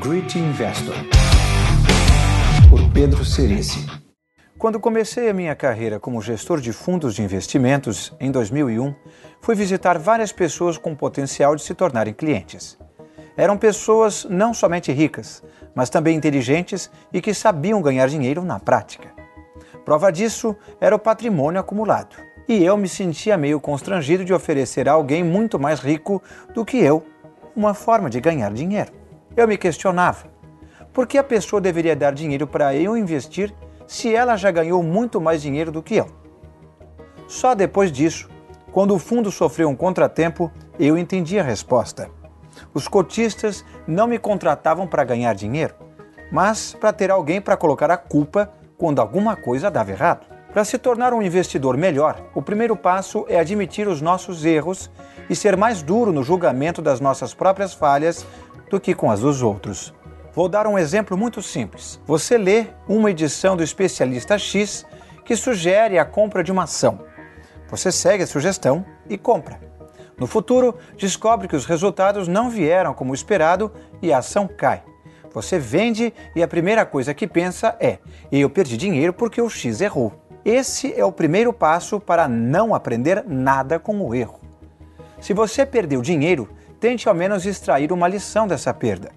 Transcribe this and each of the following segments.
Great Investor, por Pedro Cerici. Quando comecei a minha carreira como gestor de fundos de investimentos em 2001, fui visitar várias pessoas com potencial de se tornarem clientes. Eram pessoas não somente ricas, mas também inteligentes e que sabiam ganhar dinheiro na prática. Prova disso era o patrimônio acumulado. E eu me sentia meio constrangido de oferecer a alguém muito mais rico do que eu uma forma de ganhar dinheiro. Eu me questionava: por que a pessoa deveria dar dinheiro para eu investir se ela já ganhou muito mais dinheiro do que eu? Só depois disso, quando o fundo sofreu um contratempo, eu entendi a resposta. Os cotistas não me contratavam para ganhar dinheiro, mas para ter alguém para colocar a culpa quando alguma coisa dava errado. Para se tornar um investidor melhor, o primeiro passo é admitir os nossos erros e ser mais duro no julgamento das nossas próprias falhas do que com as dos outros. Vou dar um exemplo muito simples. Você lê uma edição do especialista X que sugere a compra de uma ação. Você segue a sugestão e compra. No futuro, descobre que os resultados não vieram como esperado e a ação cai. Você vende e a primeira coisa que pensa é: eu perdi dinheiro porque o X errou. Esse é o primeiro passo para não aprender nada com o erro. Se você perdeu dinheiro, tente ao menos extrair uma lição dessa perda.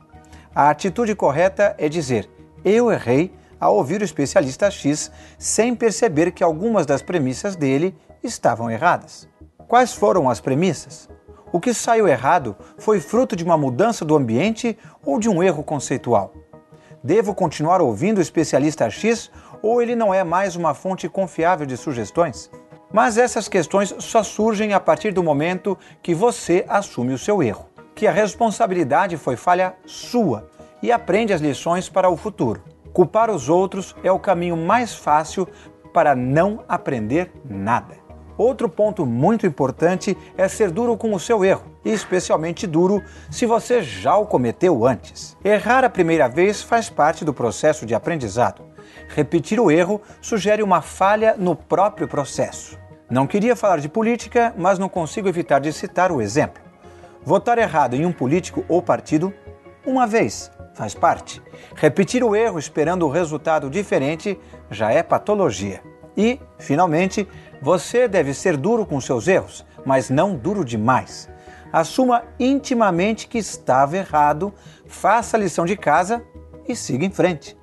A atitude correta é dizer: eu errei ao ouvir o especialista X sem perceber que algumas das premissas dele estavam erradas. Quais foram as premissas? O que saiu errado foi fruto de uma mudança do ambiente ou de um erro conceitual? Devo continuar ouvindo o especialista X ou ele não é mais uma fonte confiável de sugestões? Mas essas questões só surgem a partir do momento que você assume o seu erro, que a responsabilidade foi falha sua e aprende as lições para o futuro. Culpar os outros é o caminho mais fácil para não aprender nada. Outro ponto muito importante é ser duro com o seu erro, e especialmente duro se você já o cometeu antes. Errar a primeira vez faz parte do processo de aprendizado. Repetir o erro sugere uma falha no próprio processo. Não queria falar de política, mas não consigo evitar de citar o exemplo. Votar errado em um político ou partido, uma vez, faz parte. Repetir o erro esperando o resultado diferente já é patologia. E, finalmente, você deve ser duro com seus erros, mas não duro demais. Assuma intimamente que estava errado, faça a lição de casa e siga em frente.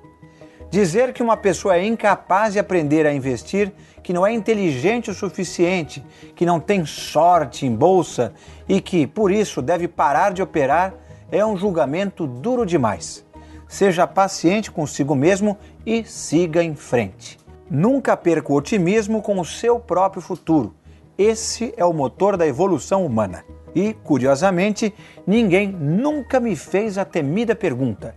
Dizer que uma pessoa é incapaz de aprender a investir, que não é inteligente o suficiente, que não tem sorte em bolsa e que, por isso, deve parar de operar, é um julgamento duro demais. Seja paciente consigo mesmo e siga em frente. Nunca perca o otimismo com o seu próprio futuro. Esse é o motor da evolução humana. E, curiosamente, ninguém nunca me fez a temida pergunta: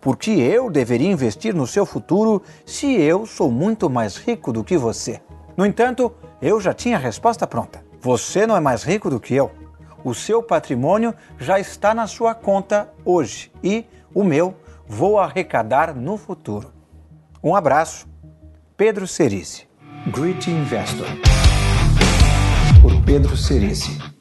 porque eu deveria investir no seu futuro se eu sou muito mais rico do que você? No entanto, eu já tinha a resposta pronta. Você não é mais rico do que eu. O seu patrimônio já está na sua conta hoje e o meu vou arrecadar no futuro. Um abraço. Pedro Cerici. Great Investor, por Pedro Cerici.